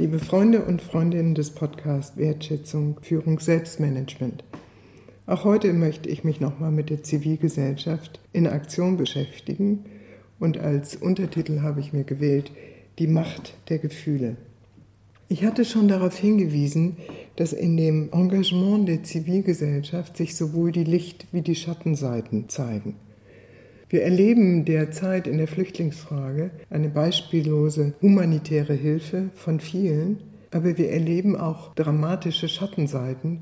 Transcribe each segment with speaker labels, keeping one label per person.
Speaker 1: liebe Freunde und Freundinnen des Podcasts Wertschätzung, Führung, Selbstmanagement. Auch heute möchte ich mich nochmal mit der Zivilgesellschaft in Aktion beschäftigen und als Untertitel habe ich mir gewählt Die Macht der Gefühle. Ich hatte schon darauf hingewiesen, dass in dem Engagement der Zivilgesellschaft sich sowohl die Licht- wie die Schattenseiten zeigen. Wir erleben derzeit in der Flüchtlingsfrage eine beispiellose humanitäre Hilfe von vielen, aber wir erleben auch dramatische Schattenseiten,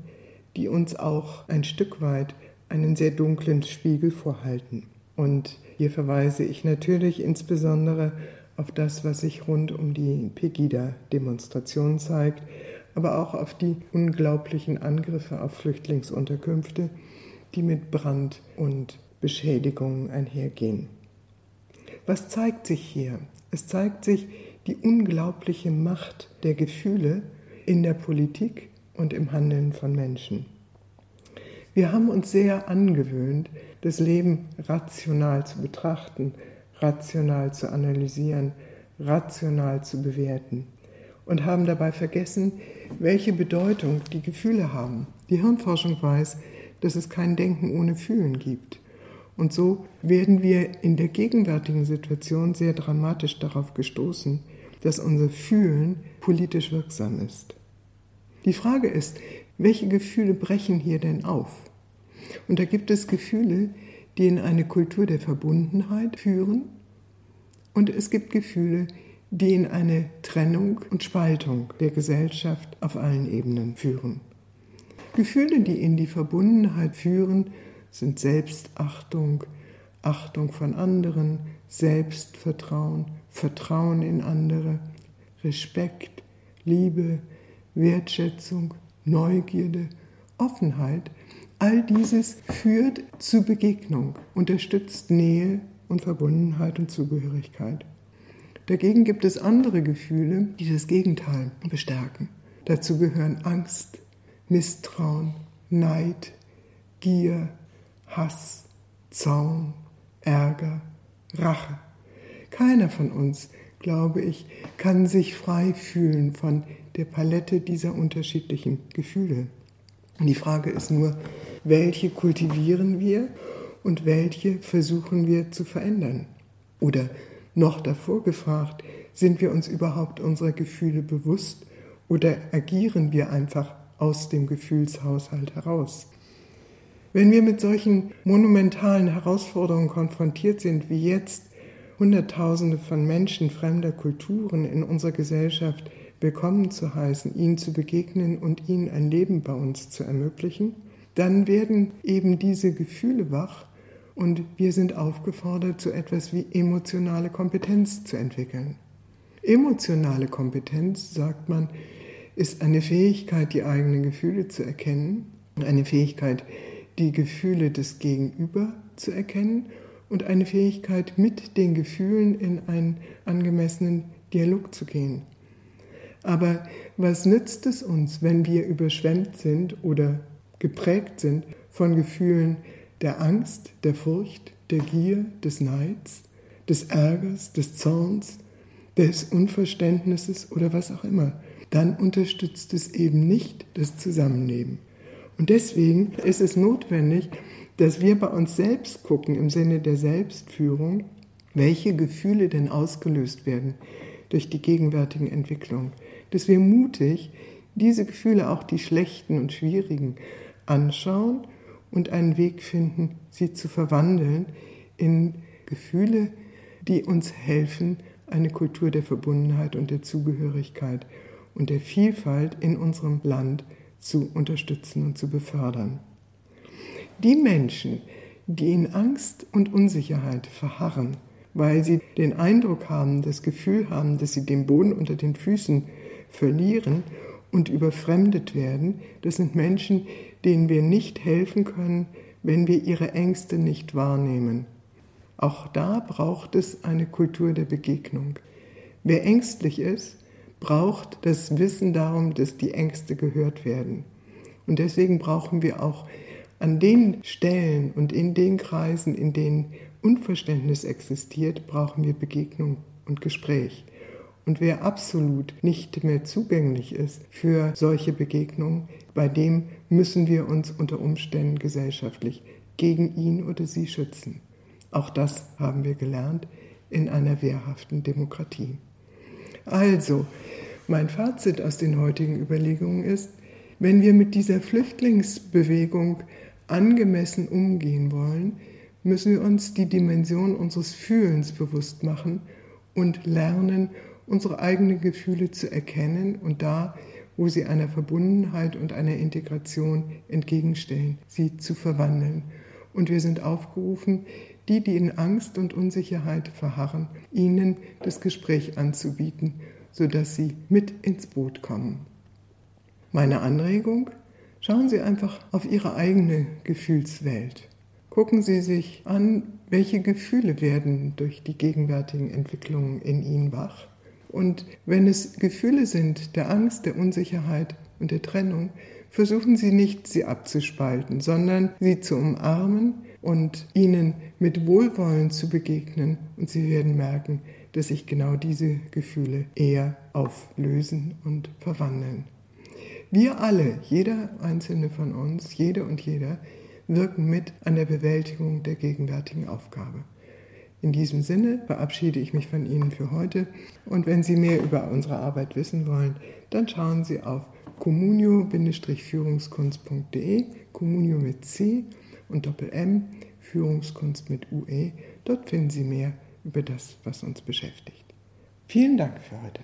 Speaker 1: die uns auch ein Stück weit einen sehr dunklen Spiegel vorhalten. Und hier verweise ich natürlich insbesondere auf das, was sich rund um die Pegida-Demonstration zeigt, aber auch auf die unglaublichen Angriffe auf Flüchtlingsunterkünfte, die mit Brand und Beschädigungen einhergehen. Was zeigt sich hier? Es zeigt sich die unglaubliche Macht der Gefühle in der Politik und im Handeln von Menschen. Wir haben uns sehr angewöhnt, das Leben rational zu betrachten, rational zu analysieren, rational zu bewerten und haben dabei vergessen, welche Bedeutung die Gefühle haben. Die Hirnforschung weiß, dass es kein Denken ohne Fühlen gibt. Und so werden wir in der gegenwärtigen Situation sehr dramatisch darauf gestoßen, dass unser Fühlen politisch wirksam ist. Die Frage ist, welche Gefühle brechen hier denn auf? Und da gibt es Gefühle, die in eine Kultur der Verbundenheit führen und es gibt Gefühle, die in eine Trennung und Spaltung der Gesellschaft auf allen Ebenen führen. Gefühle, die in die Verbundenheit führen, sind Selbstachtung, Achtung von anderen, Selbstvertrauen, Vertrauen in andere, Respekt, Liebe, Wertschätzung, Neugierde, Offenheit. All dieses führt zu Begegnung, unterstützt Nähe und Verbundenheit und Zugehörigkeit. Dagegen gibt es andere Gefühle, die das Gegenteil bestärken. Dazu gehören Angst, Misstrauen, Neid, Gier, Hass, Zaun, Ärger, Rache. Keiner von uns, glaube ich, kann sich frei fühlen von der Palette dieser unterschiedlichen Gefühle. Die Frage ist nur, welche kultivieren wir und welche versuchen wir zu verändern? Oder noch davor gefragt, sind wir uns überhaupt unserer Gefühle bewusst oder agieren wir einfach aus dem Gefühlshaushalt heraus? Wenn wir mit solchen monumentalen Herausforderungen konfrontiert sind wie jetzt, Hunderttausende von Menschen fremder Kulturen in unserer Gesellschaft willkommen zu heißen, ihnen zu begegnen und ihnen ein Leben bei uns zu ermöglichen, dann werden eben diese Gefühle wach und wir sind aufgefordert, so etwas wie emotionale Kompetenz zu entwickeln. Emotionale Kompetenz, sagt man, ist eine Fähigkeit, die eigenen Gefühle zu erkennen, eine Fähigkeit, die Gefühle des Gegenüber zu erkennen und eine Fähigkeit, mit den Gefühlen in einen angemessenen Dialog zu gehen. Aber was nützt es uns, wenn wir überschwemmt sind oder geprägt sind von Gefühlen der Angst, der Furcht, der Gier, des Neids, des Ärgers, des Zorns, des Unverständnisses oder was auch immer? Dann unterstützt es eben nicht das Zusammenleben. Und deswegen ist es notwendig, dass wir bei uns selbst gucken im Sinne der Selbstführung, welche Gefühle denn ausgelöst werden durch die gegenwärtigen Entwicklungen. Dass wir mutig diese Gefühle, auch die schlechten und schwierigen, anschauen und einen Weg finden, sie zu verwandeln in Gefühle, die uns helfen, eine Kultur der Verbundenheit und der Zugehörigkeit und der Vielfalt in unserem Land zu unterstützen und zu befördern. Die Menschen, die in Angst und Unsicherheit verharren, weil sie den Eindruck haben, das Gefühl haben, dass sie den Boden unter den Füßen verlieren und überfremdet werden, das sind Menschen, denen wir nicht helfen können, wenn wir ihre Ängste nicht wahrnehmen. Auch da braucht es eine Kultur der Begegnung. Wer ängstlich ist, braucht das Wissen darum, dass die Ängste gehört werden. Und deswegen brauchen wir auch an den Stellen und in den Kreisen, in denen Unverständnis existiert, brauchen wir Begegnung und Gespräch. Und wer absolut nicht mehr zugänglich ist für solche Begegnungen, bei dem müssen wir uns unter Umständen gesellschaftlich gegen ihn oder sie schützen. Auch das haben wir gelernt in einer wehrhaften Demokratie. Also, mein Fazit aus den heutigen Überlegungen ist, wenn wir mit dieser Flüchtlingsbewegung angemessen umgehen wollen, müssen wir uns die Dimension unseres Fühlens bewusst machen und lernen, unsere eigenen Gefühle zu erkennen und da, wo sie einer Verbundenheit und einer Integration entgegenstellen, sie zu verwandeln. Und wir sind aufgerufen, die, die in Angst und Unsicherheit verharren, ihnen das Gespräch anzubieten, sodass sie mit ins Boot kommen. Meine Anregung? Schauen Sie einfach auf Ihre eigene Gefühlswelt. Gucken Sie sich an, welche Gefühle werden durch die gegenwärtigen Entwicklungen in Ihnen wach. Und wenn es Gefühle sind der Angst, der Unsicherheit und der Trennung, versuchen Sie nicht, sie abzuspalten, sondern sie zu umarmen und ihnen mit Wohlwollen zu begegnen. Und Sie werden merken, dass sich genau diese Gefühle eher auflösen und verwandeln. Wir alle, jeder einzelne von uns, jede und jeder, wirken mit an der Bewältigung der gegenwärtigen Aufgabe. In diesem Sinne verabschiede ich mich von Ihnen für heute und wenn Sie mehr über unsere Arbeit wissen wollen, dann schauen Sie auf communio-führungskunst.de, Communio mit C und Doppel-M, Führungskunst mit UE. Dort finden Sie mehr über das, was uns beschäftigt. Vielen Dank für heute.